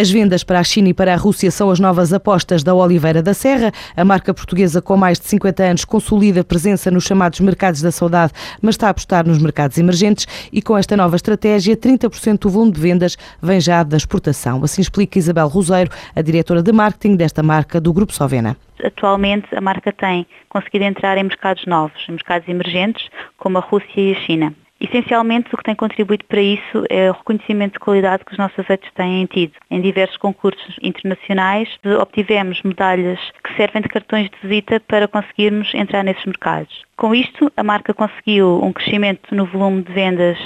As vendas para a China e para a Rússia são as novas apostas da Oliveira da Serra. A marca portuguesa com mais de 50 anos consolida presença nos chamados mercados da saudade, mas está a apostar nos mercados emergentes e com esta nova estratégia, 30% do volume de vendas vem já da exportação. Assim explica Isabel Roseiro, a diretora de marketing desta marca do Grupo Sovena. Atualmente a marca tem conseguido entrar em mercados novos, em mercados emergentes, como a Rússia e a China. Essencialmente, o que tem contribuído para isso é o reconhecimento de qualidade que os nossos azeites têm tido. Em diversos concursos internacionais, obtivemos medalhas que servem de cartões de visita para conseguirmos entrar nesses mercados. Com isto, a marca conseguiu um crescimento no volume de vendas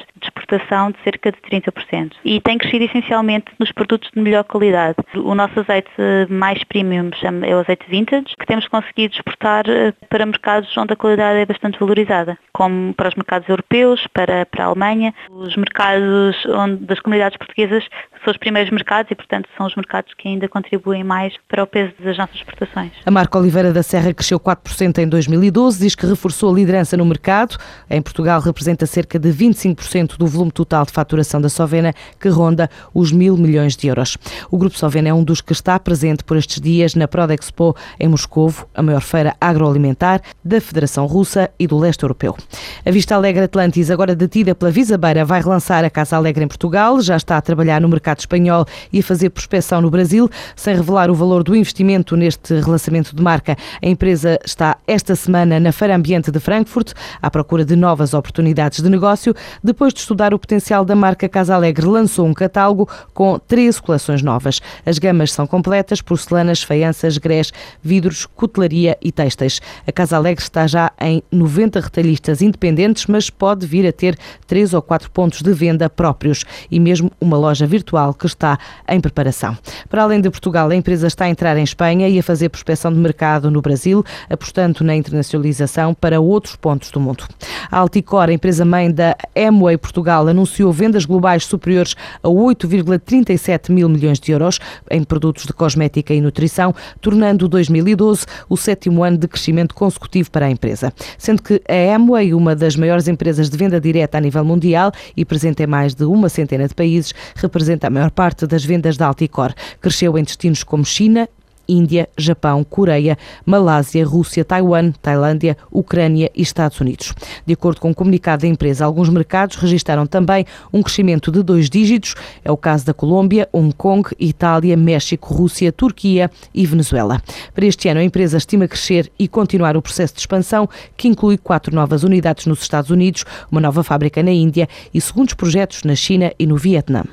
de cerca de 30% e tem crescido essencialmente nos produtos de melhor qualidade. O nosso azeite mais premium é o azeite vintage, que temos conseguido exportar eh, para mercados onde a qualidade é bastante valorizada, como para os mercados europeus, para, para a Alemanha. Os mercados onde, das comunidades portuguesas são os primeiros mercados e, portanto, são os mercados que ainda contribuem mais para o peso das nossas exportações. A marca Oliveira da Serra cresceu 4% em 2012, diz que reforçou sua liderança no mercado. Em Portugal representa cerca de 25% do volume total de faturação da Sovena, que ronda os mil milhões de euros. O Grupo Sovena é um dos que está presente por estes dias na Prodexpo em Moscovo, a maior feira agroalimentar da Federação Russa e do Leste Europeu. A Vista Alegre Atlantis, agora detida pela Visabeira, vai relançar a Casa Alegre em Portugal, já está a trabalhar no mercado espanhol e a fazer prospecção no Brasil, sem revelar o valor do investimento neste relançamento de marca. A empresa está esta semana na Feira Ambiente de Frankfurt, à procura de novas oportunidades de negócio. Depois de estudar o potencial da marca Casa Alegre, lançou um catálogo com 13 coleções novas. As gamas são completas, porcelanas, faianças, grés, vidros, cutelaria e têxteis. A Casa Alegre está já em 90 retalhistas independentes, mas pode vir a ter 3 ou 4 pontos de venda próprios e mesmo uma loja virtual que está em preparação. Para além de Portugal, a empresa está a entrar em Espanha e a fazer prospecção de mercado no Brasil, apostando na internacionalização para outros pontos do mundo. A Alticor, a empresa-mãe da Amway Portugal, anunciou vendas globais superiores a 8,37 mil milhões de euros em produtos de cosmética e nutrição, tornando 2012 o sétimo ano de crescimento consecutivo para a empresa. Sendo que a Amway, uma das maiores empresas de venda direta a nível mundial e presente em mais de uma centena de países, representa maior parte das vendas da Alticor. Cresceu em destinos como China, Índia, Japão, Coreia, Malásia, Rússia, Taiwan, Tailândia, Ucrânia e Estados Unidos. De acordo com o um comunicado da empresa, alguns mercados registraram também um crescimento de dois dígitos. É o caso da Colômbia, Hong Kong, Itália, México, Rússia, Turquia e Venezuela. Para este ano, a empresa estima crescer e continuar o processo de expansão, que inclui quatro novas unidades nos Estados Unidos, uma nova fábrica na Índia e segundos projetos na China e no Vietnã.